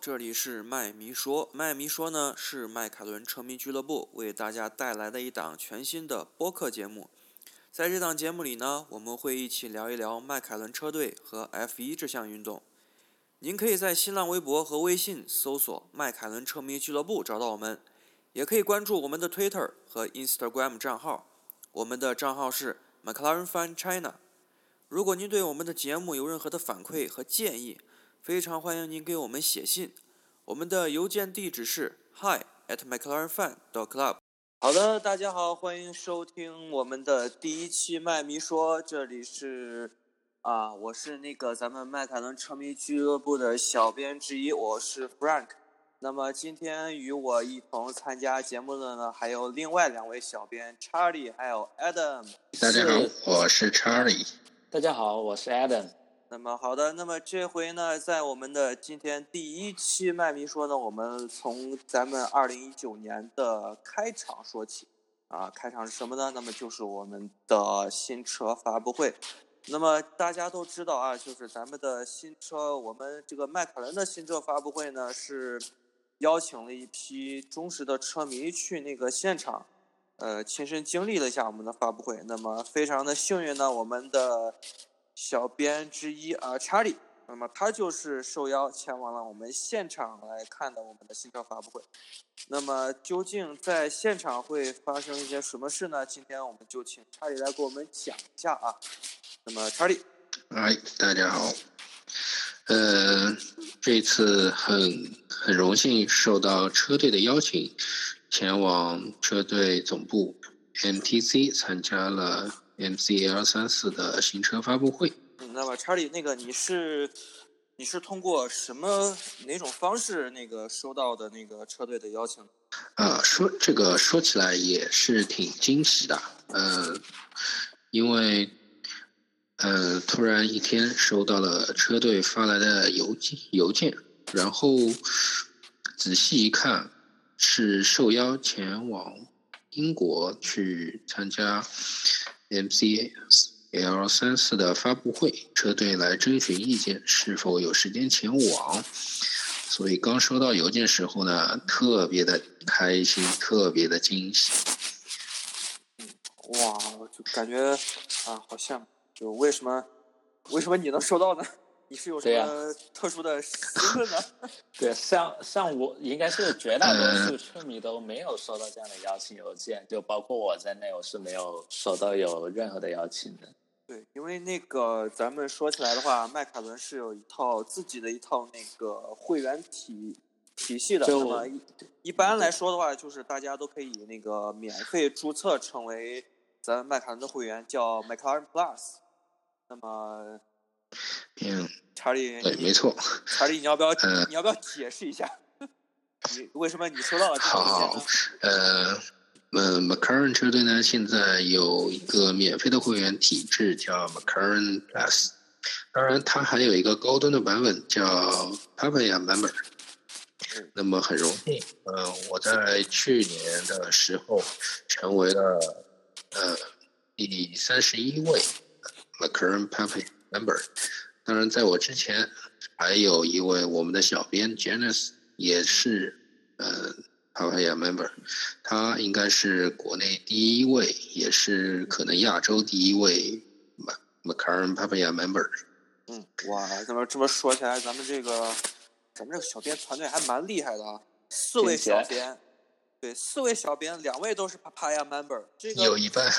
这里是麦迷说。麦迷说呢是迈凯伦车迷俱乐部为大家带来的一档全新的播客节目。在这档节目里呢，我们会一起聊一聊迈凯伦车队和 F1 这项运动。您可以在新浪微博和微信搜索“迈凯伦车迷俱乐部”找到我们，也可以关注我们的 Twitter 和 Instagram 账号。我们的账号是 McLaren Fan China。如果您对我们的节目有任何的反馈和建议，非常欢迎您给我们写信。我们的邮件地址是 hi at mclarenfan dot club。好的，大家好，欢迎收听我们的第一期麦迷说，这里是啊，我是那个咱们迈凯伦车迷俱乐部的小编之一，我是 Frank。那么今天与我一同参加节目的呢，还有另外两位小编 Charlie 还有 Adam。大家好，我是 Charlie。大家好，我是 Adam。那么好的，那么这回呢，在我们的今天第一期麦迷说呢，我们从咱们二零一九年的开场说起啊，开场是什么呢？那么就是我们的新车发布会。那么大家都知道啊，就是咱们的新车，我们这个迈凯伦的新车发布会呢，是邀请了一批忠实的车迷去那个现场。呃，亲身经历了一下我们的发布会，那么非常的幸运呢，我们的小编之一啊，查理，那么他就是受邀前往了我们现场来看的我们的新车发布会。那么究竟在现场会发生一些什么事呢？今天我们就请查理来给我们讲一下啊。那么查理，哎，大家好，呃，这次很很荣幸受到车队的邀请。前往车队总部 MTC 参加了 MCL 三四的新车发布会。那么查理，那个你是你是通过什么哪种方式那个收到的那个车队的邀请？啊，说这个说起来也是挺惊喜的，呃，因为呃突然一天收到了车队发来的邮件邮件，然后仔细一看。是受邀前往英国去参加 MCL 三四的发布会，车队来征询意见，是否有时间前往。所以刚收到邮件时候呢，特别的开心，特别的惊喜。哇，我就感觉啊，好像就为什么为什么你能收到呢？你是有什么特殊的身份呢？对，像像我应该是绝大多数车迷都没有收到这样的邀请邮件，就包括我在内，我是没有收到有任何的邀请的。对，因为那个咱们说起来的话，迈凯伦是有一套自己的一套那个会员体体系的。那么一一般来说的话，就是大家都可以那个免费注册成为咱迈凯伦的会员，叫 McLaren Plus。那么。嗯，查理，对，没错。查理，你要不要？你要不要解释一下？你为什么你收到了？好，呃，嗯，McLaren 车队呢，现在有一个免费的会员体制，叫 McLaren Plus。当然，它还有一个高端的版本，叫 Papaya Member。那么很荣幸，呃，我在去年的时候成为了呃第三十一位 McLaren Papaya。member，当然，在我之前还有一位我们的小编 Janice 也是呃 Papaya member，他应该是国内第一位，也是可能亚洲第一位 McLaren Papaya member。嗯，哇，这么这么说起来，咱们这个咱们这个小编团队还蛮厉害的啊，四位小编，对，四位小编，两位都是 Papaya member，这个有一半。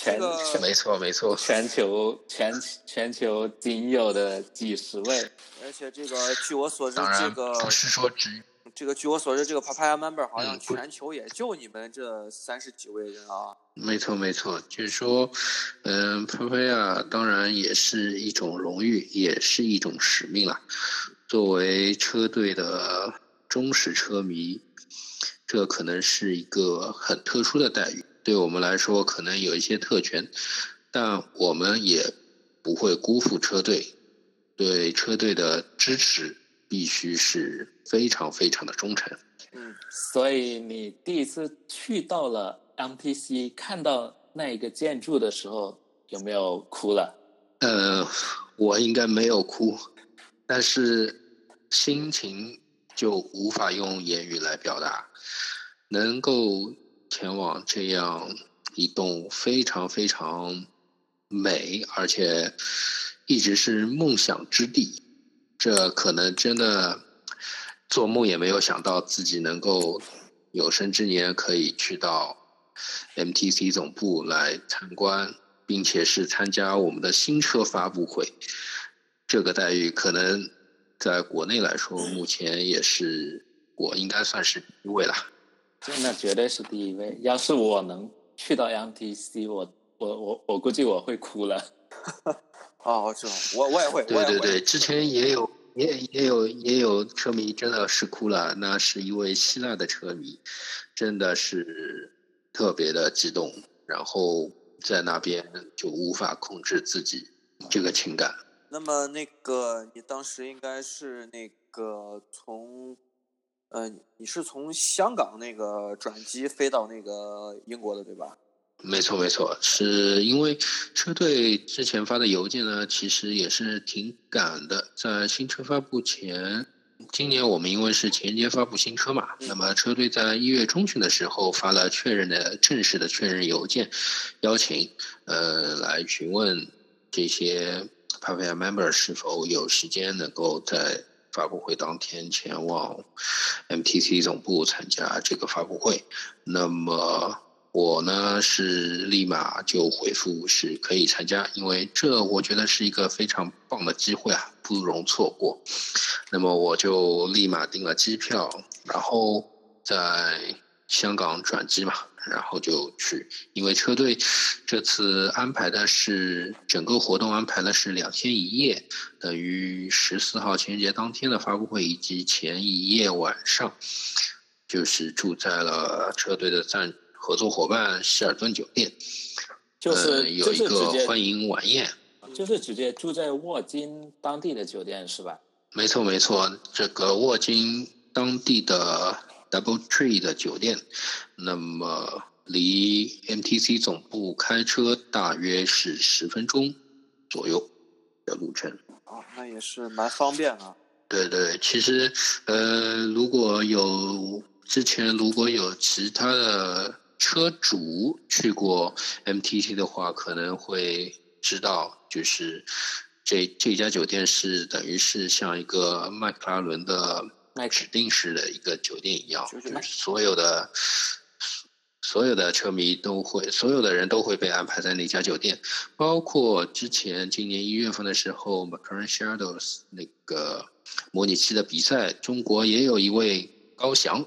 全没错没错，全球全全球仅有的几十位，而且这个据我所知，这个不是说只这个据我所知，这个 Papaya Member 好像全球也就你们这三十几位人啊。没错没错，就是说，嗯，Papaya 当然也是一种荣誉，也是一种使命了。作为车队的忠实车迷，这可能是一个很特殊的待遇。对我们来说，可能有一些特权，但我们也不会辜负车队。对车队的支持必须是非常非常的忠诚。嗯，所以你第一次去到了 MTC，看到那一个建筑的时候，有没有哭了？呃，我应该没有哭，但是心情就无法用言语来表达。能够前往这样一栋非常非常美，而且一直是梦想之地，这可能真的做梦也没有想到自己能够有生之年可以去到 MTC 总部来参观，并且是参加我们的新车发布会。这个待遇可能在国内来说，目前也是我应该算是第一位了。那绝对是第一位。要是我能去到 MTC，我我我我估计我会哭了。哦，是我我也会。对对对，之前也有也也有也有车迷真的是哭了，那是一位希腊的车迷，真的是特别的激动，然后在那边就无法控制自己这个情感。那么那个你当时应该是那个从。呃，你是从香港那个转机飞到那个英国的，对吧？没错，没错，是因为车队之前发的邮件呢，其实也是挺赶的，在新车发布前，今年我们因为是前年发布新车嘛，那么车队在一月中旬的时候发了确认的正式的确认邮件，邀请呃来询问这些 p a v i a member 是否有时间能够在。发布会当天前往 MTC 总部参加这个发布会，那么我呢是立马就回复是可以参加，因为这我觉得是一个非常棒的机会啊，不容错过。那么我就立马订了机票，然后在香港转机嘛。然后就去，因为车队这次安排的是整个活动安排的是两天一夜，等于十四号情人节当天的发布会以及前一夜晚上，就是住在了车队的赞合作伙伴希尔顿酒店，就是有一个欢迎晚宴，就是直接住在沃金当地的酒店是吧？没错没错，这个沃金当地的。Double Tree 的酒店，那么离 MTC 总部开车大约是十分钟左右的路程。啊，那也是蛮方便啊。对对，其实呃，如果有之前如果有其他的车主去过 MTC 的话，可能会知道，就是这这家酒店是等于是像一个迈克拉伦的。指定式的一个酒店一样，就是所有的所有的车迷都会，所有的人都会被安排在那家酒店，包括之前今年一月份的时候，McLaren Shadows 那个模拟器的比赛，中国也有一位高翔，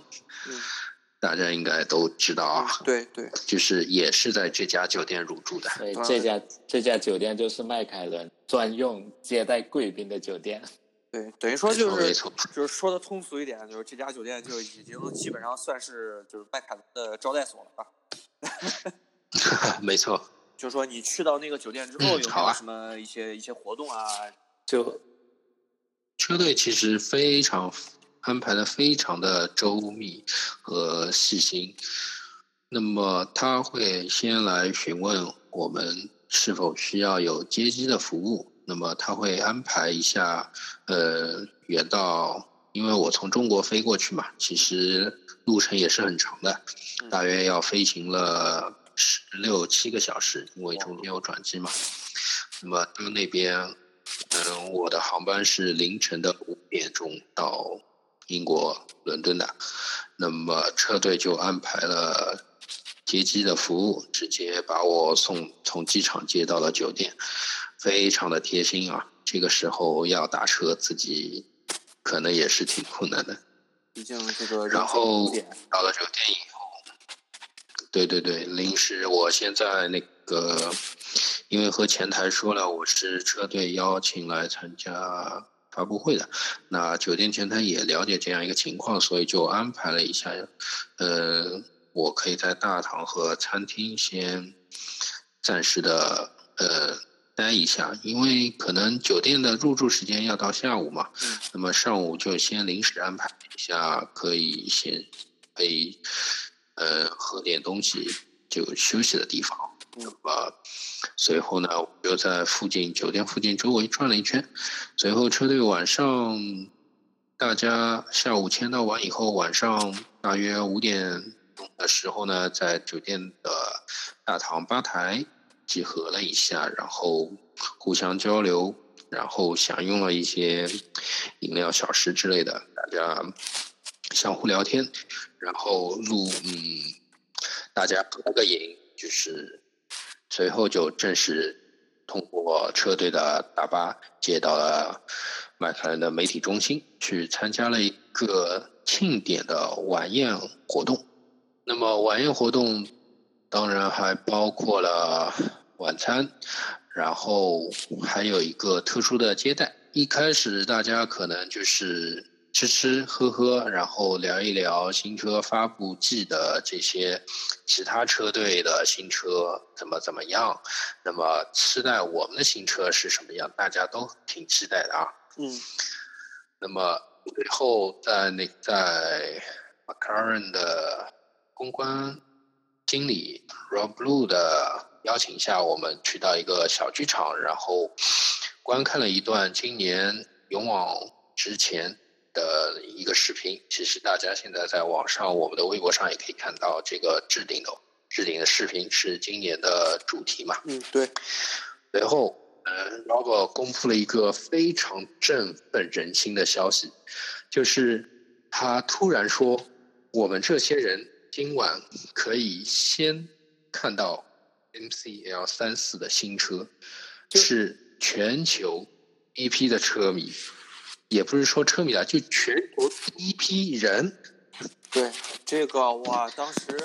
大家应该都知道啊，对对，就是也是在这家酒店入住的，对，这家这家酒店就是迈凯伦专用接待贵宾的酒店。对，等于说就是就是说的通俗一点，就是这家酒店就已经基本上算是就是麦凯伦的招待所了吧。没错。就是说你去到那个酒店之后，有没有什么一些一些活动啊？就车队其实非常安排的非常的周密和细心。那么他会先来询问我们是否需要有接机的服务。那么他会安排一下，呃，远到，因为我从中国飞过去嘛，其实路程也是很长的，大约要飞行了十六七个小时，因为中间有转机嘛。那么到那边，嗯，我的航班是凌晨的五点钟到英国伦敦的，那么车队就安排了接机的服务，直接把我送从机场接到了酒店。非常的贴心啊！这个时候要打车，自己可能也是挺困难的。毕竟这个。然后到了酒店以后，对对对，临时我现在那个，因为和前台说了，我是车队邀请来参加发布会的，那酒店前台也了解这样一个情况，所以就安排了一下，呃，我可以在大堂和餐厅先暂时的呃。待一下，因为可能酒店的入住时间要到下午嘛，那么上午就先临时安排一下，可以先可以呃喝点东西就休息的地方。那么随后呢，我就在附近酒店附近周围转了一圈，随后车队晚上大家下午签到完以后，晚上大约五点的时候呢，在酒店的大堂吧台集合了一下，然后互相交流，然后享用了一些饮料、小食之类的，大家相互聊天，然后录嗯，大家合个影，就是随后就正式。通过车队的大巴接到了迈凯伦的媒体中心，去参加了一个庆典的晚宴活动。那么晚宴活动当然还包括了晚餐，然后还有一个特殊的接待。一开始大家可能就是。吃吃喝喝，然后聊一聊新车发布季的这些其他车队的新车怎么怎么样。那么期待我们的新车是什么样？大家都挺期待的啊。嗯。那么最后在那在 McLaren 的公关经理 Rob Blue 的邀请下，我们去到一个小剧场，然后观看了一段今年勇往直前。的一个视频，其实大家现在在网上，我们的微博上也可以看到这个置顶的置顶的视频是今年的主题嘛？嗯，对。随后，嗯，Robert 公布了一个非常振奋人心的消息，就是他突然说，我们这些人今晚可以先看到 MCL 三四的新车，是全球一批的车迷。也不是说车迷啊，就全球第一批人。对这个哇，当时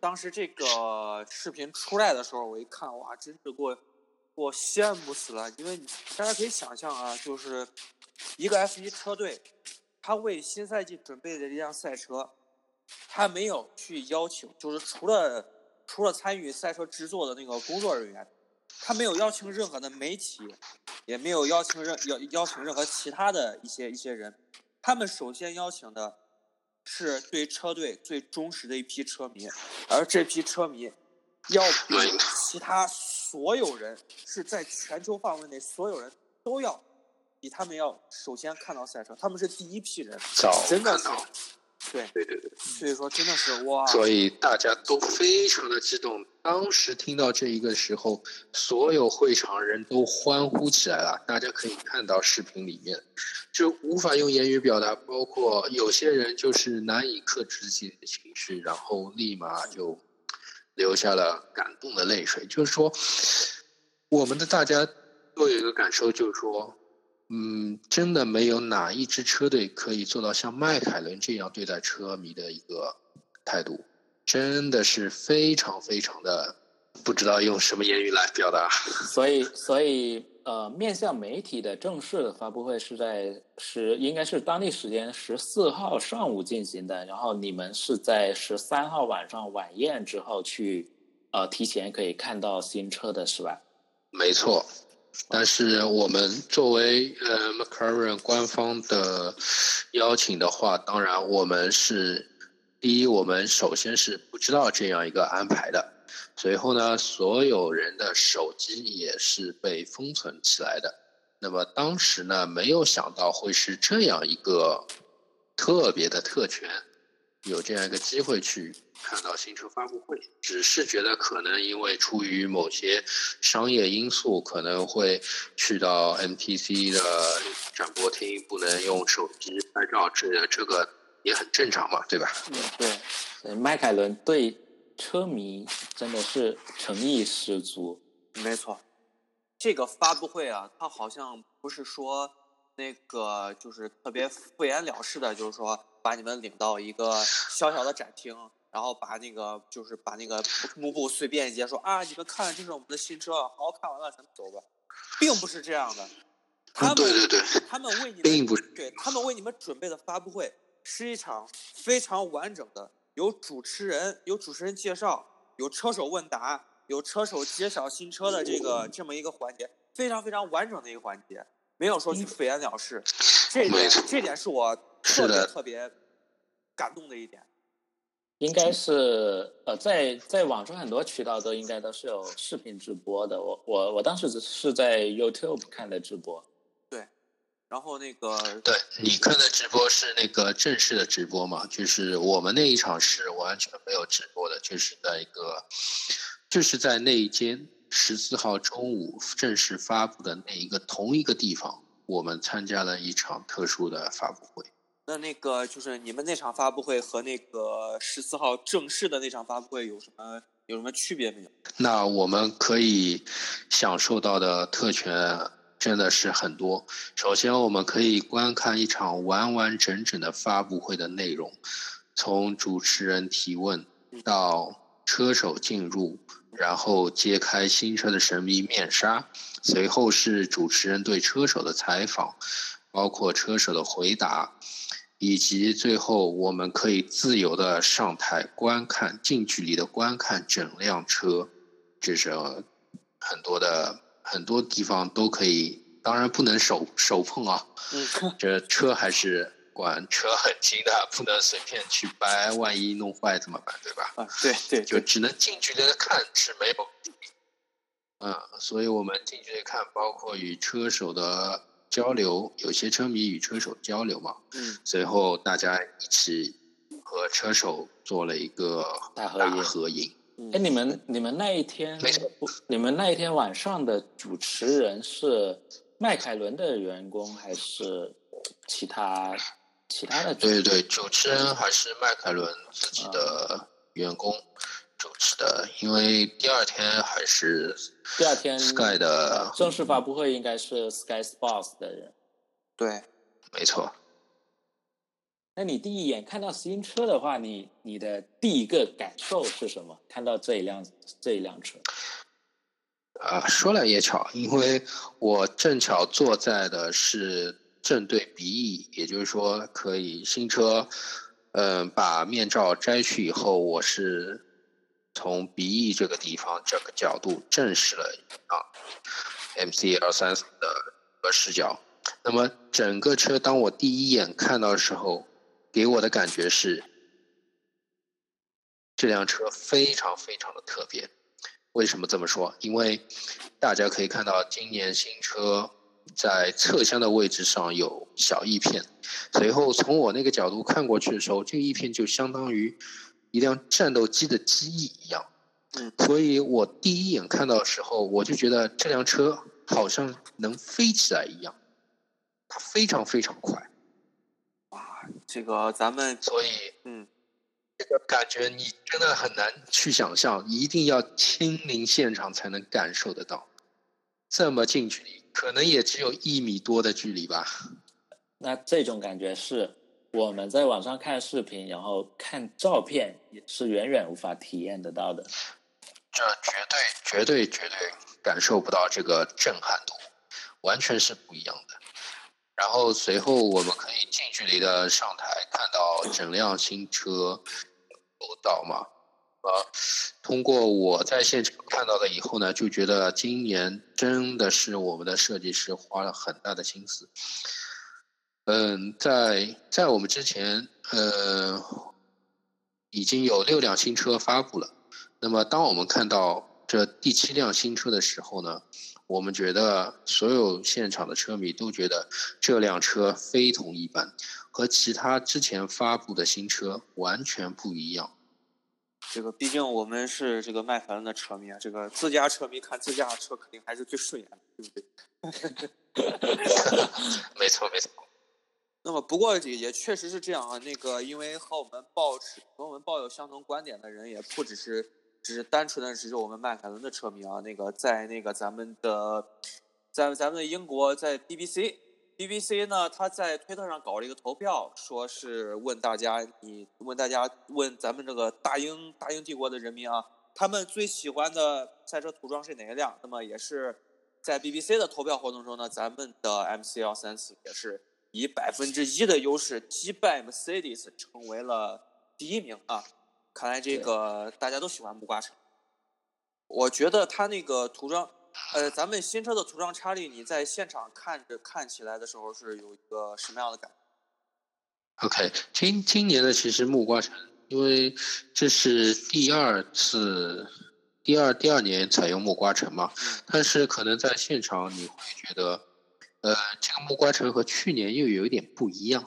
当时这个视频出来的时候，我一看哇，真是给我给我羡慕死了。因为大家可以想象啊，就是一个 F 一车队，他为新赛季准备的这辆赛车，他没有去邀请，就是除了除了参与赛车制作的那个工作人员。他没有邀请任何的媒体，也没有邀请任邀邀请任何其他的一些一些人。他们首先邀请的是对车队最忠实的一批车迷，而这批车迷要比其他所有人是在全球范围内所有人都要比他们要首先看到赛车。他们是第一批人，真的是。对对对对，所以说真的是哇！所以大家都非常的激动。当时听到这一个时候，所有会场人都欢呼起来了。大家可以看到视频里面，就无法用言语表达。包括有些人就是难以克制自己的情绪，然后立马就流下了感动的泪水。就是说，我们的大家都有一个感受，就是说。嗯，真的没有哪一支车队可以做到像迈凯伦这样对待车迷的一个态度，真的是非常非常的不知道用什么言语来表达。所以，所以呃，面向媒体的正式的发布会是在十，应该是当地时间十四号上午进行的，然后你们是在十三号晚上晚宴之后去，呃，提前可以看到新车的是吧？没错。但是我们作为呃 McLaren 官方的邀请的话，当然我们是第一，我们首先是不知道这样一个安排的。随后呢，所有人的手机也是被封存起来的。那么当时呢，没有想到会是这样一个特别的特权，有这样一个机会去。看到新车发布会，只是觉得可能因为出于某些商业因素，可能会去到 MTC 的展播厅，不能用手机拍照，这这个也很正常嘛，对吧？嗯，对，迈凯伦对车迷真的是诚意十足。没错，这个发布会啊，他好像不是说那个就是特别敷衍了事的，就是说把你们领到一个小小的展厅。然后把那个就是把那个幕布随便一揭说啊，你们看，这是我们的新车，好，看完了咱们走吧，并不是这样的。他们对对对，他们为你们并不是对他们为你们准备的发布会是一场非常完整的，有主持人，有主持人介绍，有车手问答，有车手揭晓新车的这个这么一个环节，非常非常完整的一个环节，没有说去敷衍了事。这点这点是我特别特别感动的一点。应该是呃，在在网上很多渠道都应该都是有视频直播的。我我我当时只是在 YouTube 看的直播。对，然后那个对你看的直播是那个正式的直播嘛？就是我们那一场是完全没有直播的，就是在一个，就是在那一间十四号中午正式发布的那一个同一个地方，我们参加了一场特殊的发布会。那那个就是你们那场发布会和那个十四号正式的那场发布会有什么有什么区别没有？那我们可以享受到的特权。真的是很多。首先，我们可以观看一场完完整整的发布会的内容，从主持人提问到车手进入，然后揭开新车的神秘面纱，随后是主持人对车手的采访，包括车手的回答，以及最后我们可以自由的上台观看，近距离的观看整辆车，这是很多的。很多地方都可以，当然不能手手碰啊。嗯，这车还是管车很轻的，不能随便去掰，万一弄坏怎么办？对吧？啊，对对，就只能近距离的看是没有。嗯，所以我们近距离看，包括与车手的交流，有些车迷与车手交流嘛。嗯。随后大家一起和车手做了一个大合影。哎，你们你们那一天，你们那一天晚上的主持人是迈凯伦的员工还是其他其他的？对对，主持人还是迈凯伦自己的员工的，因为第二天还是第二天 Sky 的正式发布会应该是 Sky Sports 的人，对，没错。那你第一眼看到新车的话，你你的第一个感受是什么？看到这一辆这一辆车，啊，说来也巧，因为我正巧坐在的是正对鼻翼，也就是说，可以新车，嗯，把面罩摘去以后，我是从鼻翼这个地方这个角度证实了啊，MC 二三四的视角。那么整个车，当我第一眼看到的时候。给我的感觉是，这辆车非常非常的特别。为什么这么说？因为大家可以看到，今年新车在侧箱的位置上有小翼片。随后从我那个角度看过去的时候，这个翼片就相当于一辆战斗机的机翼一样。嗯，所以我第一眼看到的时候，我就觉得这辆车好像能飞起来一样，它非常非常快。这个咱们所以，嗯，这个感觉你真的很难去想象，一定要亲临现场才能感受得到。这么近距离，可能也只有一米多的距离吧。那这种感觉是我们在网上看视频，然后看照片也是远远无法体验得到的。这绝对、绝对、绝对感受不到这个震撼度，完全是不一样的。然后随后我们可以近距离的上台看到整辆新车走到嘛，呃，通过我在现场看到的以后呢，就觉得今年真的是我们的设计师花了很大的心思。嗯，在在我们之前，呃，已经有六辆新车发布了。那么当我们看到这第七辆新车的时候呢？我们觉得所有现场的车迷都觉得这辆车非同一般，和其他之前发布的新车完全不一样。这个毕竟我们是这个迈凯伦的车迷啊，这个自家车迷看自家的车肯定还是最顺眼的，对不对？没 错没错。那么不过也也确实是这样啊，那个因为和我们抱持和我们抱有相同观点的人也不只是。只是单纯的只是我们迈凯伦的车迷啊，那个在那个咱们的，在咱们的英国，在 BBC，BBC 呢，他在推特上搞了一个投票，说是问大家，你问大家问咱们这个大英大英帝国的人民啊，他们最喜欢的赛车涂装是哪一辆？那么也是在 BBC 的投票活动中呢，咱们的 MC 幺三四也是以百分之一的优势击败 Mercedes，成为了第一名啊。看来这个大家都喜欢木瓜橙。我觉得它那个涂装，呃，咱们新车的涂装差异，你在现场看着看起来的时候是有一个什么样的感觉？OK，今今年的其实木瓜橙，因为这是第二次，第二第二年采用木瓜橙嘛，但是可能在现场你会觉得呃，这个木瓜橙和去年又有一点不一样，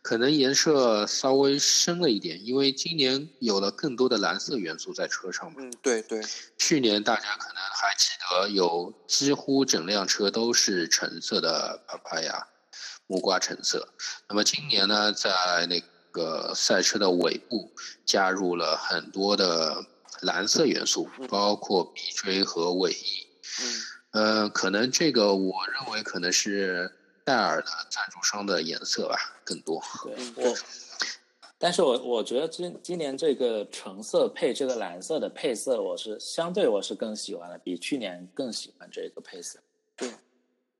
可能颜色稍微深了一点，因为今年有了更多的蓝色元素在车上嘛。嗯，对对。去年大家可能还记得，有几乎整辆车都是橙色的 Papaya，木瓜橙色。那么今年呢，在那个赛车的尾部加入了很多的蓝色元素，包括鼻锥和尾翼。嗯。呃，可能这个我认为可能是戴尔的赞助商的颜色吧，更多。对，我，但是我我觉得今今年这个橙色配这个蓝色的配色，我是相对我是更喜欢的，比去年更喜欢这个配色。对，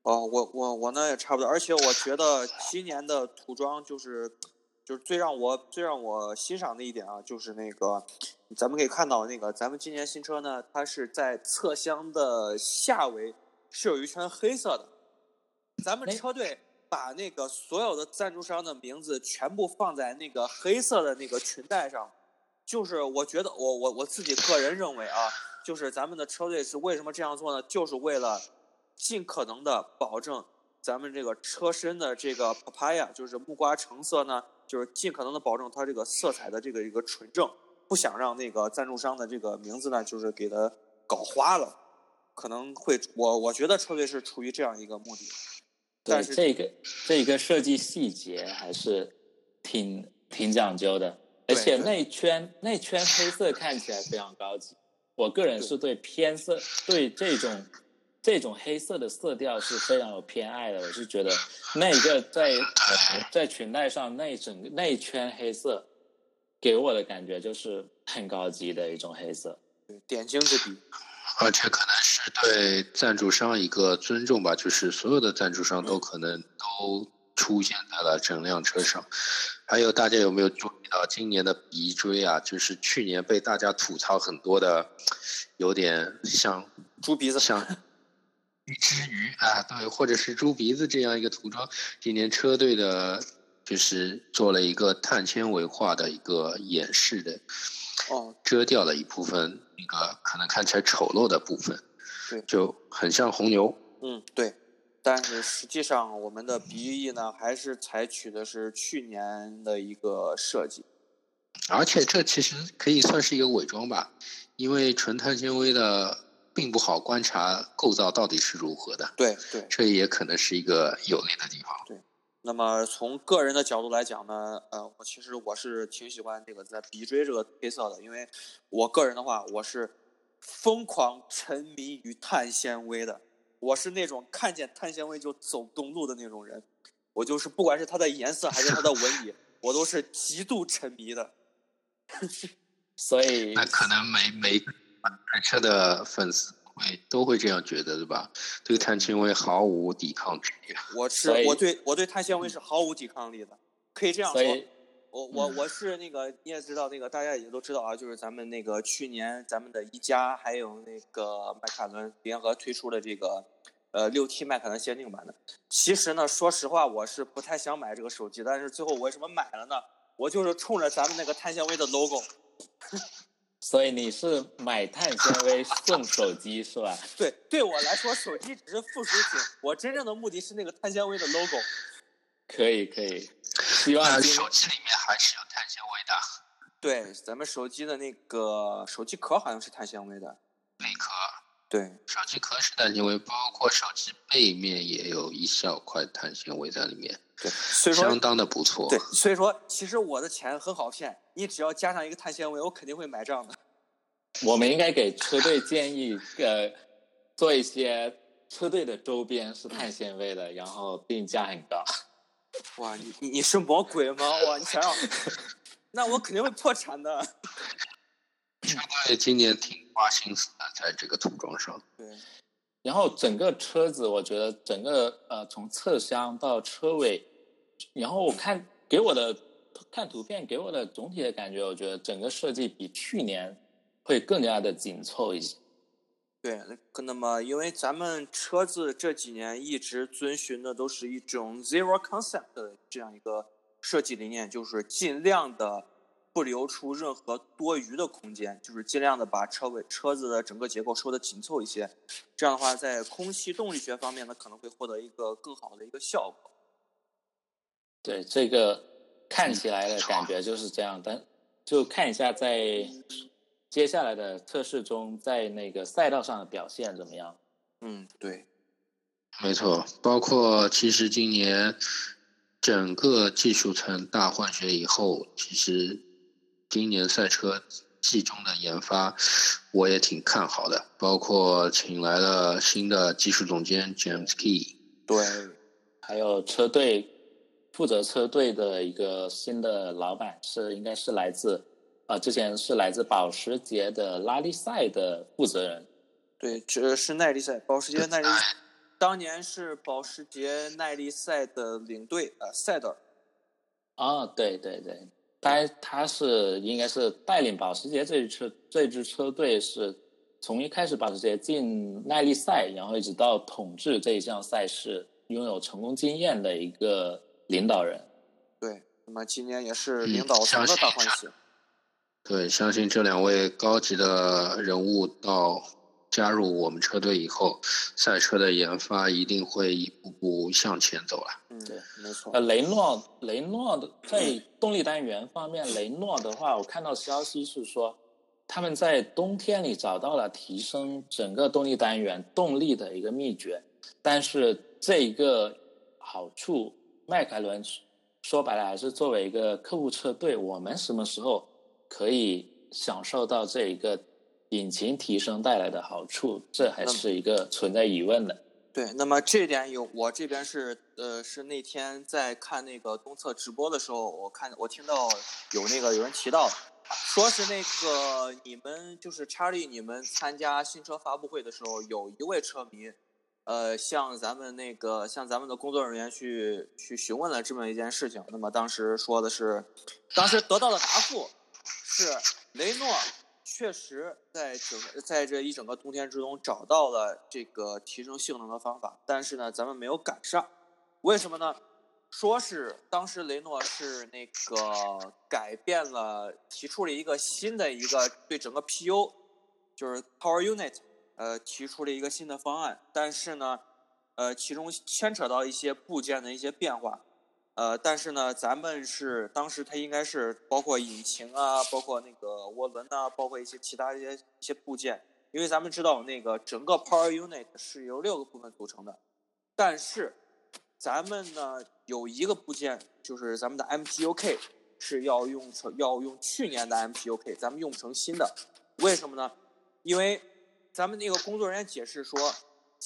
哦，我我我呢也差不多，而且我觉得今年的涂装就是。就是最让我最让我欣赏的一点啊，就是那个，咱们可以看到那个，咱们今年新车呢，它是在侧箱的下围是有一圈黑色的。咱们车队把那个所有的赞助商的名字全部放在那个黑色的那个裙带上，就是我觉得我我我自己个人认为啊，就是咱们的车队是为什么这样做呢？就是为了尽可能的保证咱们这个车身的这个 papaya，就是木瓜橙色呢。就是尽可能的保证它这个色彩的这个一个纯正，不想让那个赞助商的这个名字呢，就是给它搞花了，可能会我我觉得车队是出于这样一个目的。但是这个这个设计细节还是挺挺讲究的，而且内圈内圈黑色看起来非常高级。我个人是对偏色对这种。这种黑色的色调是非常有偏爱的，我是觉得那个在在裙带上那整个那一圈黑色，给我的感觉就是很高级的一种黑色，点睛之笔。而且可能是对赞助商一个尊重吧，就是所有的赞助商都可能都出现在了整辆车上。还有大家有没有注意到今年的鼻锥啊？就是去年被大家吐槽很多的，有点像猪鼻子像。一只鱼啊，对，或者是猪鼻子这样一个涂装，今年车队的，就是做了一个碳纤维化的一个演示的，哦，遮掉了一部分那个可能看起来丑陋的部分，对，就很像红牛，嗯，对，但是实际上我们的鼻翼呢，还是采取的是去年的一个设计，而且这其实可以算是一个伪装吧，因为纯碳纤维的。并不好观察构造到底是如何的，对对，这也可能是一个有利的地方。对，那么从个人的角度来讲呢，呃，我其实我是挺喜欢这个在鼻锥这个配色的，因为我个人的话，我是疯狂沉迷于碳纤维的，我是那种看见碳纤维就走东路的那种人，我就是不管是它的颜色还是它的纹理，我都是极度沉迷的。所以那可能每每。开车的粉丝会都会这样觉得，对吧？对碳纤维毫无抵抗力。我是我对我对碳纤维是毫无抵抗力的，可以这样说。我我我是那个你也知道，那个大家也都知道啊，就是咱们那个去年咱们的一加还有那个迈凯伦联合推出的这个呃六 T 迈凯伦限定版的。其实呢，说实话，我是不太想买这个手机，但是最后我为什么买了呢？我就是冲着咱们那个碳纤维的 logo。所以你是买碳纤维送手机是吧？对，对我来说手机只是附属品，我真正的目的是那个碳纤维的 logo。可以可以，希望手机里面还是有碳纤维的。对，咱们手机的那个手机壳好像是碳纤维的。内壳。对，手机壳是碳纤维，包括手机背面也有一小块碳纤维在里面。对，所以说相当的不错。对，所以说其实我的钱很好骗，你只要加上一个碳纤维，我肯定会买账的。我们应该给车队建议，呃，做一些车队的周边是碳纤维的，然后定价很高。哇，你你你是魔鬼吗？哇，你想想，那我肯定会破产的。车队今年挺花心思的，在这个涂装上。对。然后整个车子，我觉得整个呃，从侧箱到车尾，然后我看给我的看图片给我的总体的感觉，我觉得整个设计比去年会更加的紧凑一些。对，那么因为咱们车子这几年一直遵循的都是一种 zero concept 的这样一个设计理念，就是尽量的不留出任何多余的空间，就是尽量的把车尾车子的整个结构收的紧凑一些。这样的话，在空气动力学方面呢，可能会获得一个更好的一个效果。对，这个看起来的感觉就是这样，但就看一下在接下来的测试中，在那个赛道上的表现怎么样。嗯，对。没错，包括其实今年整个技术层大换血以后，其实今年赛车季中的研发我也挺看好的，包括请来了新的技术总监 James Key，对，还有车队负责车队的一个新的老板是应该是来自啊，之前是来自保时捷的拉力赛的负责人，对，这是耐力赛，保时捷耐力。当年是保时捷耐力赛的领队，呃，赛德。啊，对对对，他他是应该是带领保时捷这支车这支车队是从一开始保时捷进耐力赛，然后一直到统治这一项赛事，拥有成功经验的一个领导人。对，那么今年也是领导层的大换血。对，相信这两位高级的人物到。加入我们车队以后，赛车的研发一定会一步步向前走了。嗯，对，没错。呃，雷诺，雷诺的在动力单元方面，雷诺的话，我看到消息是说，他们在冬天里找到了提升整个动力单元动力的一个秘诀。但是这一个好处，迈凯伦说白了还是作为一个客户车队，我们什么时候可以享受到这一个？引擎提升带来的好处，这还是一个存在疑问的。对，那么这点有我这边是呃是那天在看那个东侧直播的时候，我看我听到有那个有人提到，说是那个你们就是查理，你们参加新车发布会的时候，有一位车迷，呃，向咱们那个向咱们的工作人员去去询问了这么一件事情。那么当时说的是，当时得到的答复是雷诺。确实，在整在这一整个冬天之中找到了这个提升性能的方法，但是呢，咱们没有赶上，为什么呢？说是当时雷诺是那个改变了，提出了一个新的一个对整个 PU，就是 Power Unit，呃，提出了一个新的方案，但是呢，呃，其中牵扯到一些部件的一些变化。呃，但是呢，咱们是当时它应该是包括引擎啊，包括那个涡轮呐，包括一些其他一些一些部件，因为咱们知道那个整个 Power Unit 是由六个部分组成的，但是咱们呢有一个部件就是咱们的 MPUK 是要用成要用去年的 MPUK，咱们用不成新的，为什么呢？因为咱们那个工作人员解释说。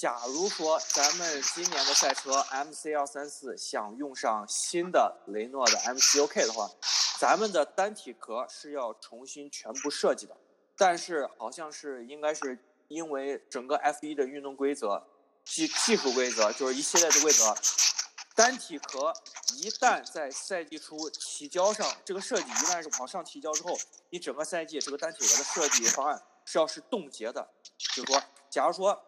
假如说咱们今年的赛车 MC 幺三四想用上新的雷诺的 MCUK 的话，咱们的单体壳是要重新全部设计的。但是好像是应该是因为整个 F1 的运动规则、技技术规则，就是一系列的规则，单体壳一旦在赛季初提交上，这个设计一旦是往上提交之后，你整个赛季这个单体壳的设计方案是要是冻结的。就是说，假如说。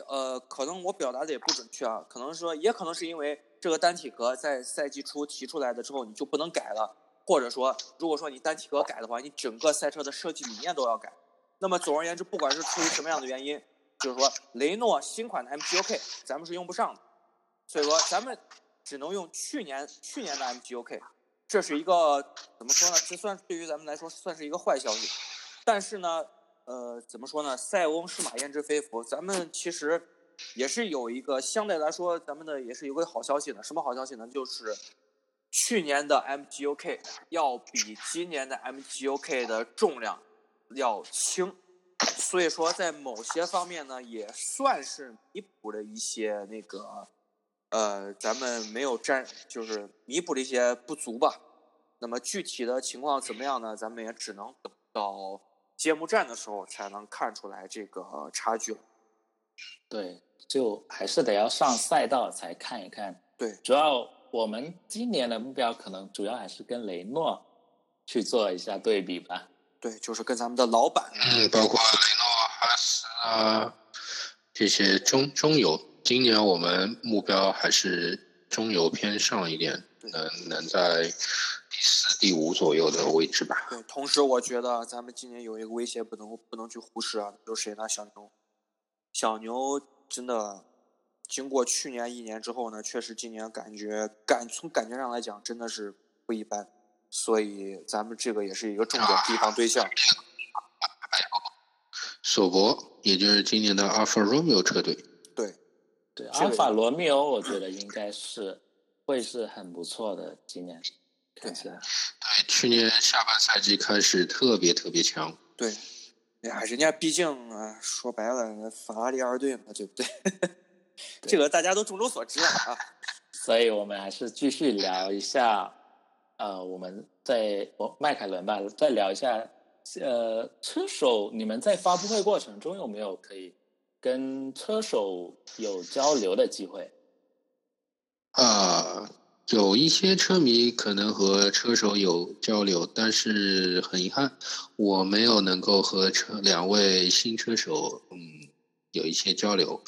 呃，可能我表达的也不准确啊，可能说，也可能是因为这个单体壳在赛季初提出来的之后，你就不能改了，或者说，如果说你单体壳改的话，你整个赛车的设计理念都要改。那么总而言之，不管是出于什么样的原因，就是说雷诺新款的 MGUK 咱们是用不上的，所以说咱们只能用去年去年的 MGUK，这是一个怎么说呢？这算对于咱们来说算是一个坏消息，但是呢。呃，怎么说呢？塞翁失马焉知非福，咱们其实也是有一个相对来说，咱们的也是有个好消息的。什么好消息呢？就是去年的 MGUK 要比今年的 MGUK 的重量要轻，所以说在某些方面呢，也算是弥补了一些那个呃，咱们没有占，就是弥补了一些不足吧。那么具体的情况怎么样呢？咱们也只能等到。揭幕战的时候才能看出来这个差距了。对，就还是得要上赛道才看一看。对，主要我们今年的目标可能主要还是跟雷诺去做一下对比吧。对，就是跟咱们的老板，嗯，包括雷诺、哈斯啊这些中中游。今年我们目标还是中游偏上一点，能能在第四、第五左右的位置吧。对，同时我觉得咱们今年有一个威胁不能不能去忽视啊，就是谁呢？小牛。小牛真的经过去年一年之后呢，确实今年感觉感从感觉上来讲真的是不一般，所以咱们这个也是一个重点提防对象。索博，也就是今年的阿尔法罗密欧车队。对，对，阿尔法罗密欧，我觉得应该是会是很不错的。今年看起来，对，去年下半赛季开始特别特别强。对，哎呀，人家毕竟啊，说白了，法拉利二队嘛，对不对？这个大家都众所周知了啊。所以我们还是继续聊一下，呃，我们在我迈凯伦吧，再聊一下。呃，车手，你们在发布会过程中有没有可以跟车手有交流的机会？啊，有一些车迷可能和车手有交流，但是很遗憾，我没有能够和车两位新车手嗯有一些交流。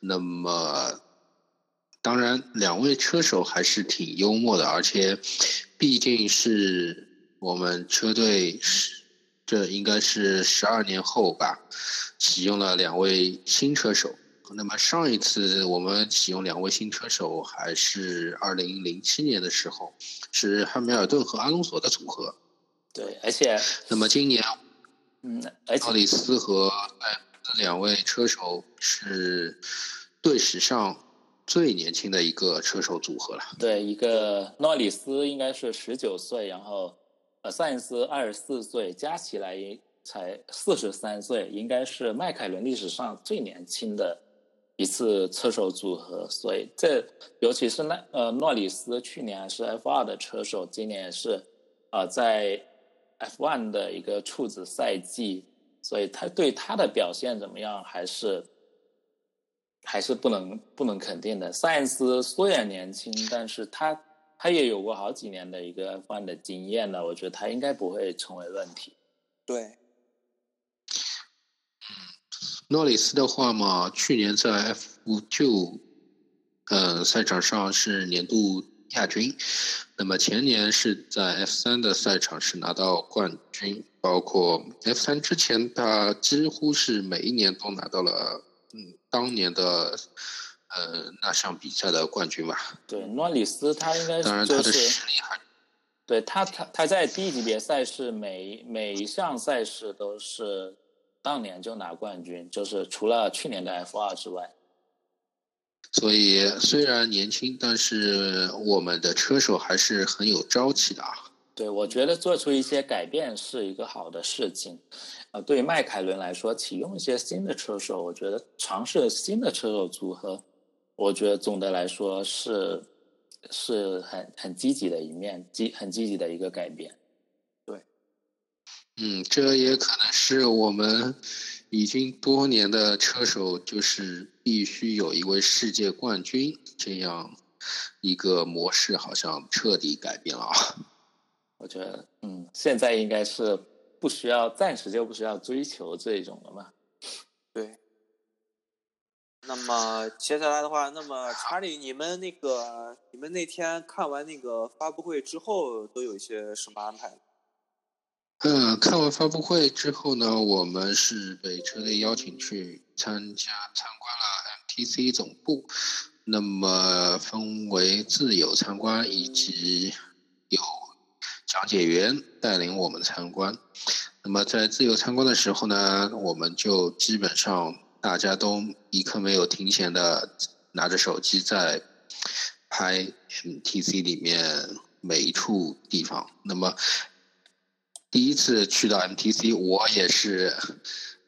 那么，当然，两位车手还是挺幽默的，而且毕竟是我们车队。这应该是十二年后吧，启用了两位新车手。那么上一次我们启用两位新车手还是二零零七年的时候，是汉密尔顿和阿隆索的组合。对，而且 那么今年，嗯，奥里斯和哎两位车手是队史上最年轻的一个车手组合了。对，一个诺里斯应该是十九岁，然后。呃，塞恩斯二十四岁，加起来才四十三岁，应该是迈凯伦历史上最年轻的一次车手组合。所以，这尤其是那呃诺里斯去年是 F 二的车手，今年是呃在 F one 的一个处子赛季，所以他对他的表现怎么样，还是还是不能不能肯定的。塞恩斯虽然年轻，但是他。他也有过好几年的一个 F1 的经验了，我觉得他应该不会成为问题。对，诺里斯的话嘛，去年在 F 九呃赛场上是年度亚军，那么前年是在 F 三的赛场是拿到冠军，包括 F 三之前他几乎是每一年都拿到了嗯当年的。呃，那项比赛的冠军吧。对，诺里斯他应该是，当然他的实力还。对他，他他在低级别赛事每每一项赛事都是当年就拿冠军，就是除了去年的 F 二之外。所以虽然年轻，但是我们的车手还是很有朝气的啊。对，我觉得做出一些改变是一个好的事情。呃，对于迈凯伦来说，启用一些新的车手，我觉得尝试新的车手组合。我觉得总的来说是是很很积极的一面，积很积极的一个改变。对，嗯，这也可能是我们已经多年的车手，就是必须有一位世界冠军这样一个模式，好像彻底改变了啊。我觉得，嗯，现在应该是不需要，暂时就不需要追求这种了嘛。对。那么接下来的话，那么查理，你们那个，你们那天看完那个发布会之后，都有一些什么安排？嗯，看完发布会之后呢，我们是被车队邀请去参加参观了 MTC 总部。那么分为自由参观以及有讲解员带领我们参观。那么在自由参观的时候呢，我们就基本上。大家都一刻没有停闲的拿着手机在拍 MTC 里面每一处地方。那么第一次去到 MTC，我也是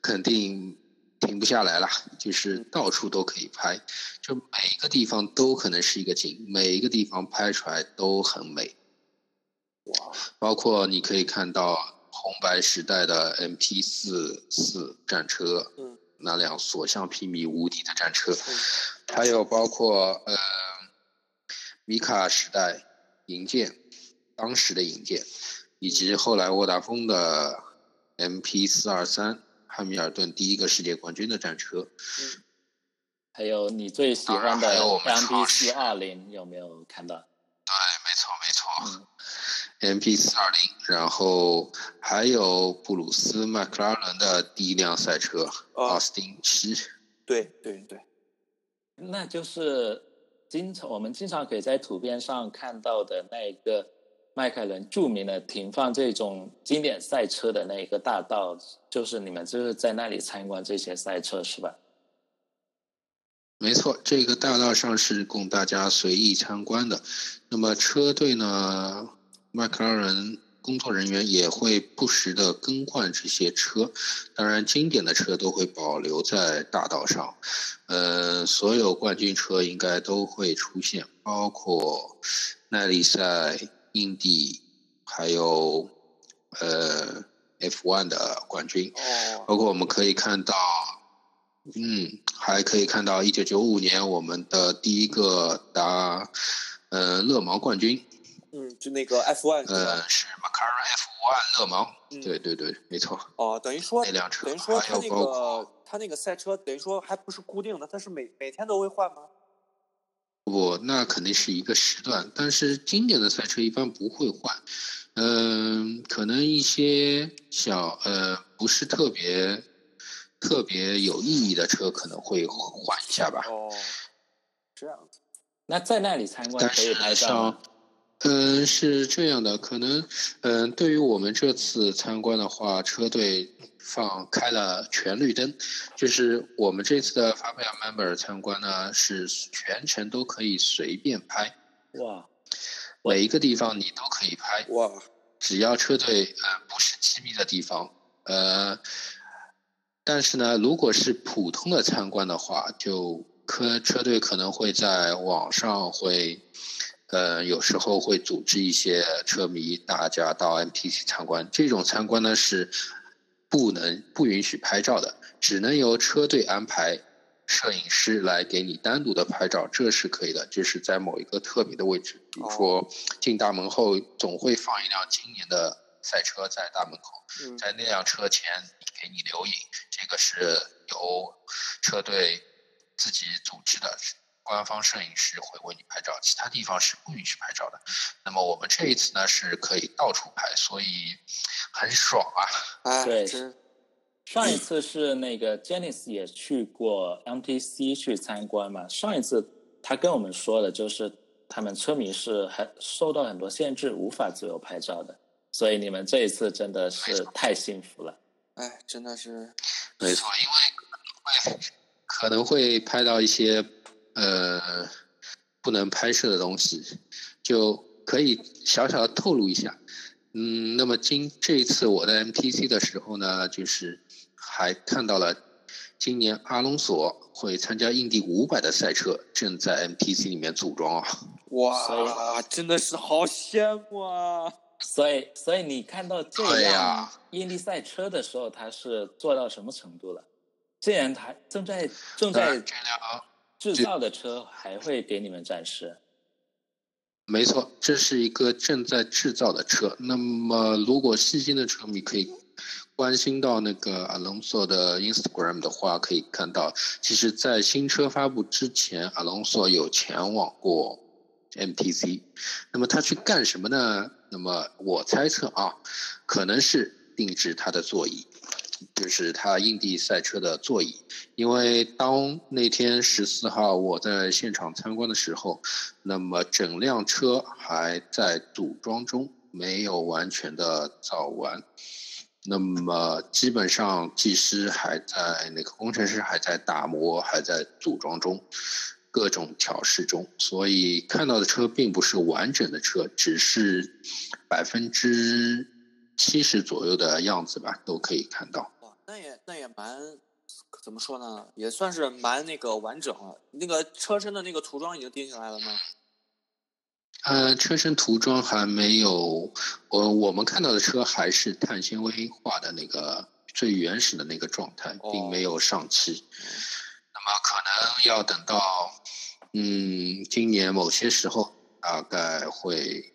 肯定停不下来了，就是到处都可以拍，就每一个地方都可能是一个景，每一个地方拍出来都很美。哇！包括你可以看到红白时代的 MP 四四战车。嗯。那辆所向披靡、无敌的战车，还有包括呃，米卡时代银剑，当时的银剑，以及后来沃达丰的 MP 四二三汉密尔顿第一个世界冠军的战车，还有你最喜欢的 MP 四二零有没有看到？对，没错没错 MP 四二零，然后还有布鲁斯麦克拉伦的第一辆赛车奥斯汀七。对对对，那就是经常我们经常可以在图片上看到的那一个迈凯伦著名的停放这种经典赛车的那一个大道，就是你们就是在那里参观这些赛车是吧？没错，这个大道上是供大家随意参观的。那么车队呢？迈克尔人工作人员也会不时的更换这些车，当然经典的车都会保留在大道上。呃，所有冠军车应该都会出现，包括耐力赛、印地，还有呃 F1 的冠军。哦。包括我们可以看到，嗯，还可以看到一九九五年我们的第一个达呃勒芒冠军。嗯，就那个 F one，呃，是 McLaren F one 勒芒，对对对，没错。哦，等于说那辆车，等于说它那个它那个赛车，等于说还不是固定的，它是每每天都会换吗？不，那肯定是一个时段，但是经典的赛车一般不会换。嗯，可能一些小呃不是特别特别有意义的车可能会换一下吧。哦，这样子。那在那里参观可以拍照吗？嗯，是这样的，可能，嗯，对于我们这次参观的话，车队放开了全绿灯，就是我们这次的发布 member 参观呢，是全程都可以随便拍，哇，每一个地方你都可以拍，哇，只要车队呃不是机密的地方，呃，但是呢，如果是普通的参观的话，就科车队可能会在网上会。呃，有时候会组织一些车迷大家到 MTC 参观，这种参观呢是不能不允许拍照的，只能由车队安排摄影师来给你单独的拍照，这是可以的，就是在某一个特别的位置，比如说进大门后总会放一辆今年的赛车在大门口，在那辆车前给你留影，这个是由车队自己组织的。官方摄影师会为你拍照，其他地方是不允许拍照的。那么我们这一次呢，是可以到处拍，所以很爽啊！对，上一次是那个 Janice 也去过 MTC 去参观嘛。上一次他跟我们说的，就是他们村民是很受到很多限制，无法自由拍照的。所以你们这一次真的是太幸福了。哎，真的是没错，因为可能会可能会拍到一些。呃，不能拍摄的东西，就可以小小的透露一下。嗯，那么今这一次我在 MTC 的时候呢，就是还看到了今年阿隆索会参加印第五百的赛车，正在 MTC 里面组装啊。哇，真的是好羡慕啊！所以，所以你看到这辆印第赛车的时候，它是做到什么程度了？竟然它正在正在这辆。制造的车还会给你们展示？没错，这是一个正在制造的车。那么，如果细心的车迷可以关心到那个阿隆索的 Instagram 的话，可以看到，其实，在新车发布之前，阿隆索有前往过 MTC。那么他去干什么呢？那么我猜测啊，可能是定制他的座椅。就是他印地赛车的座椅，因为当那天十四号我在现场参观的时候，那么整辆车还在组装中，没有完全的造完，那么基本上技师还在那个工程师还在打磨，还在组装中，各种调试中，所以看到的车并不是完整的车，只是百分之。七十左右的样子吧，都可以看到。哇，那也那也蛮，怎么说呢？也算是蛮那个完整了。那个车身的那个涂装已经定下来了吗？呃，车身涂装还没有，我我们看到的车还是碳纤维化的那个最原始的那个状态，并没有上漆。那么可能要等到，嗯，今年某些时候大概会。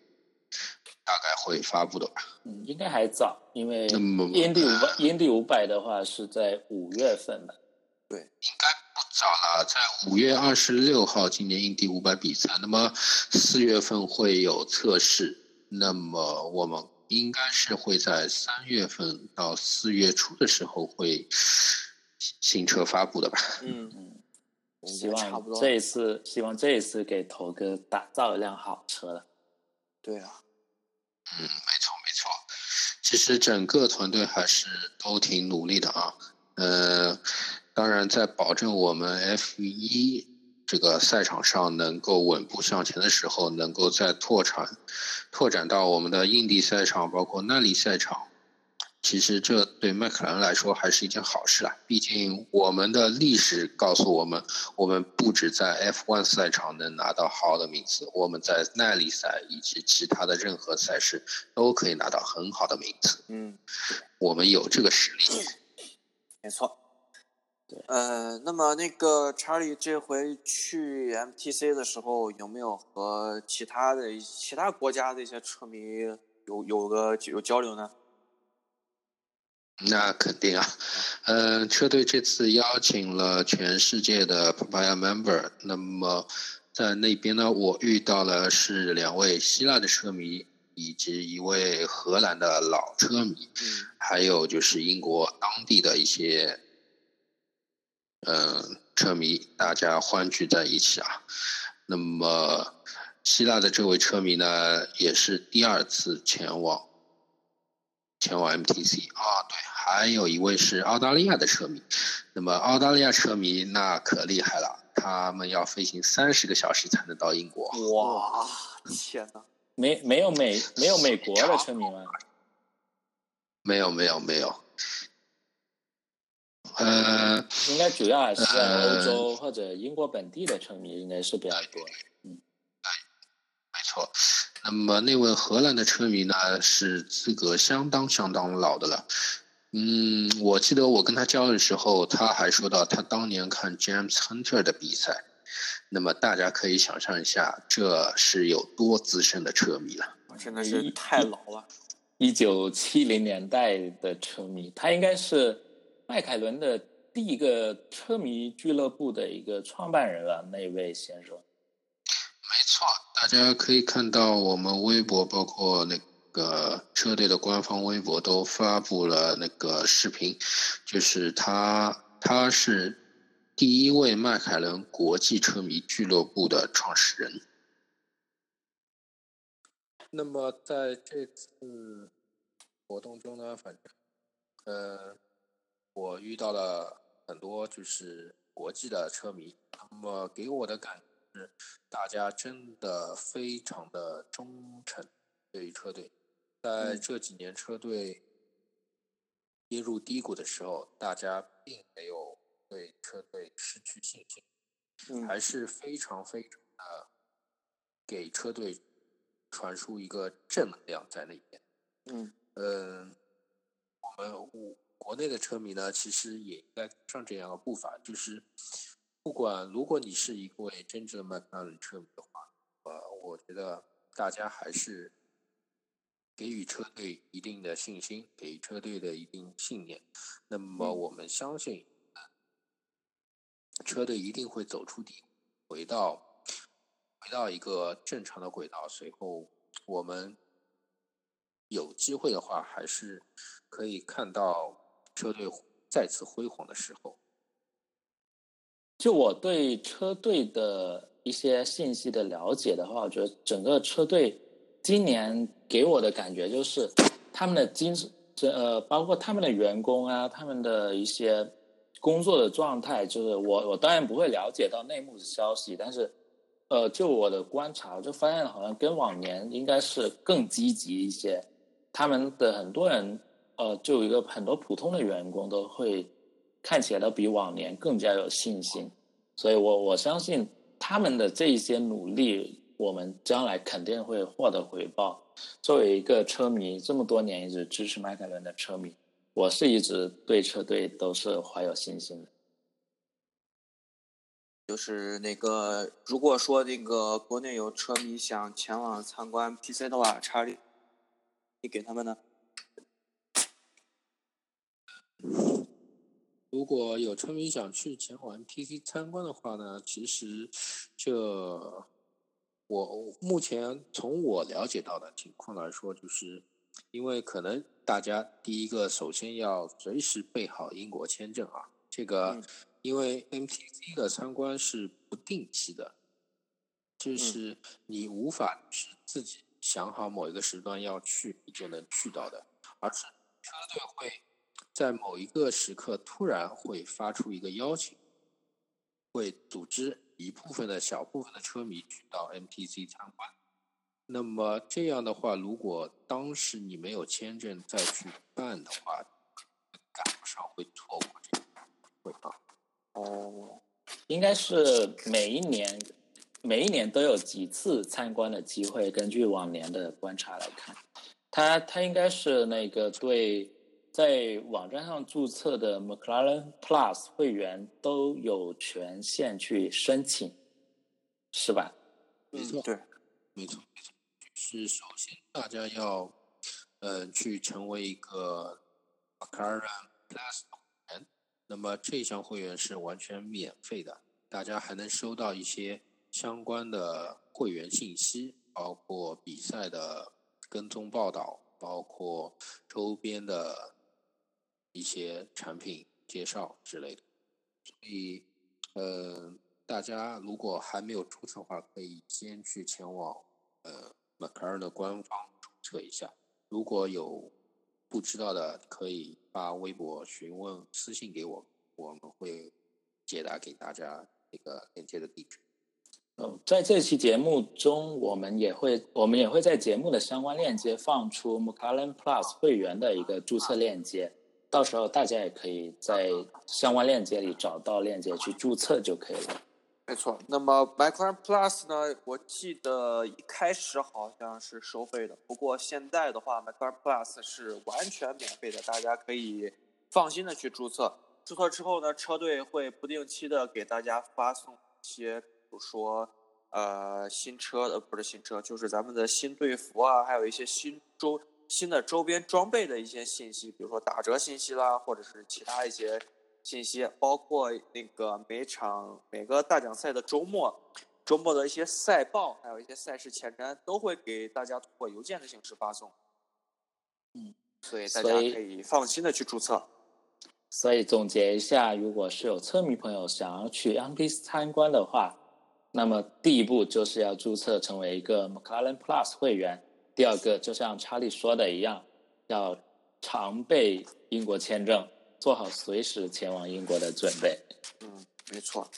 大概会发布的吧，嗯，应该还早，因为英迪五百，英迪五百的话是在五月份的，对，应该不早了，在五月二十六号，今年英迪五百比赛，那么四月份会有测试，那么我们应该是会在三月份到四月初的时候会新车发布的吧？嗯嗯，我希望这一次，希望这一次给头哥打造一辆好车了。对啊，嗯，没错没错。其实整个团队还是都挺努力的啊。呃，当然在保证我们 F 一这个赛场上能够稳步向前的时候，能够再拓展拓展到我们的印地赛场，包括耐力赛场。其实这对迈凯伦来说还是一件好事啊。毕竟我们的历史告诉我们，我们不止在 F1 赛场能拿到好的名次，我们在耐力赛以及其他的任何赛事都可以拿到很好的名次。嗯，我们有这个实力。没错。对呃，那么那个查理这回去 MTC 的时候，有没有和其他的其他国家的一些车迷有有个有交流呢？那肯定啊，嗯，车队这次邀请了全世界的 Papaya member，那么在那边呢，我遇到了是两位希腊的车迷，以及一位荷兰的老车迷，嗯还有就是英国当地的一些，嗯、车迷，大家欢聚在一起啊。那么希腊的这位车迷呢，也是第二次前往前往 MTC 啊，对，还有一位是澳大利亚的车迷。那么澳大利亚车迷那可厉害了，他们要飞行三十个小时才能到英国。哇，天哪！没没有美 没有美国的车迷吗？没有，没有，没有。呃，应该主要还是在呃欧洲或者英国本地的车迷应该是比较多。嗯没错。那么那位荷兰的车迷呢，是资格相当相当老的了。嗯，我记得我跟他交流的时候，他还说到他当年看 James Hunter 的比赛。那么大家可以想象一下，这是有多资深的车迷了。真的是太老了。一九七零年代的车迷，他应该是迈凯伦的第一个车迷俱乐部的一个创办人了，那位先生。大家可以看到我们微博，包括那个车队的官方微博都发布了那个视频，就是他，他是第一位迈凯伦国际车迷俱乐部的创始人。那么在这次活动中呢，反正，呃，我遇到了很多就是国际的车迷，那么给我的感，大家真的非常的忠诚对于车队，在这几年车队跌入低谷的时候，大家并没有对车队失去信心，嗯。还是非常非常的给车队传输一个正能量在那边。嗯。嗯，我们我国内的车迷呢，其实也应该跟上这样的步伐，就是不管如果你是一位真正的迈凯伦车迷的话，呃，我觉得大家还是给予车队一定的信心，给予车队的一定信念。那么嗯我们相信，呃车队一定会走出底，回到回到一个正常的轨道。随后我们有机会的话，还是可以看到车队再次辉煌的时候。就我对车队的一些信息的了解的话，我觉得整个车队今年给我的感觉就是他们的精神，呃，包括他们的员工啊，他们的一些工作的状态，就是我我当然不会了解到内幕的消息，但是呃，就我的观察，我就发现好像跟往年应该是更积极一些。他们的很多人，呃，就一个很多普通的员工都会看起来都比往年更加有信心，所以我我相信他们的这一些努力，我们将来肯定会获得回报。作为一个车迷，这么多年一直支持迈凯伦的车迷，我是一直对车队都是怀有信心的。就是那个，如果说那个国内有车迷想前往参观 PC 的话，查理，你给他们呢？如果有村民想去前往 MTC 参观的话呢，其实这我目前从我了解到的情况来说，就是因为可能大家第一个首先要随时备好英国签证啊，这个因为 MPC 的参观是不定期的，就是你无法是自己想好某一个时段要去，你就能去到的，而是车队会在某一个时刻突然会发出一个邀请。会组织一部分的小部分的车迷去到 MTC 参观。那么这样的话，如果当时你没有签证再去办的话，赶不上会错过这个会啊。哦，应该是每一年每一年都有几次参观的机会。根据往年的观察来看，他他应该是那个对。在网站上注册的 McLaren Plus 会员都有权限去申请，是吧？没错，对，没错，没错。是首先大家要，呃，去成为一个 McLaren Plus 会员。那么这项会员是完全免费的，大家还能收到一些相关的会员信息，包括比赛的跟踪报道，包括周边的。一些产品介绍之类的，所以，呃，大家如果还没有注册的话，可以先去前往呃 Macaren 的官方注册一下。如果有不知道的，可以发微博询问、私信给我，我们会解答给大家那个链接的地址。嗯，在这期节目中，我们也会我们也会在节目的相关链接放出 McLaren Plus 会员的一个注册链接。到时候大家也可以在相关链接里找到链接去注册就可以了。没错，那么 McLaren Plus 呢？我记得一开始好像是收费的，不过现在的话，McLaren Plus 是完全免费的，大家可以放心的去注册。注册之后呢，车队会不定期的给大家发送一些，比如说呃新车呃不是新车，就是咱们的新队服啊，还有一些新周。新的周边装备的一些信息，比如说打折信息啦，或者是其他一些信息，包括那个每场每个大奖赛的周末，周末的一些赛报，还有一些赛事前瞻，都会给大家通过邮件的形式发送。嗯，所以大家可以放心的去注册。所以总结一下，如果是有车迷朋友想要去 MPS 参观的话，那么第一步就是要注册成为一个 McLaren Plus 会员。第二个，就像查理说的一样，要常备英国签证，做好随时前往英国的准备。嗯，没错。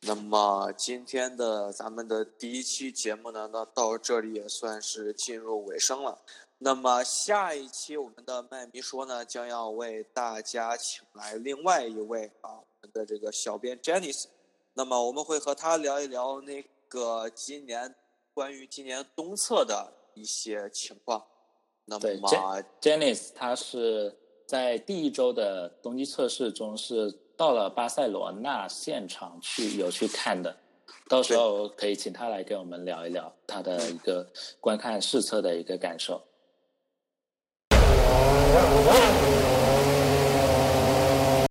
那么今天的咱们的第一期节目呢，那到这里也算是进入尾声了。那么下一期我们的麦迷说呢，将要为大家请来另外一位啊，我们的这个小编 Janice。那么我们会和他聊一聊那个今年关于今年东侧的。一些情况，那么 Janice 他是在第一周的冬季测试中是到了巴塞罗那现场去有去看的，到时候可以请他来跟我们聊一聊他的一个观看试车的一个感受。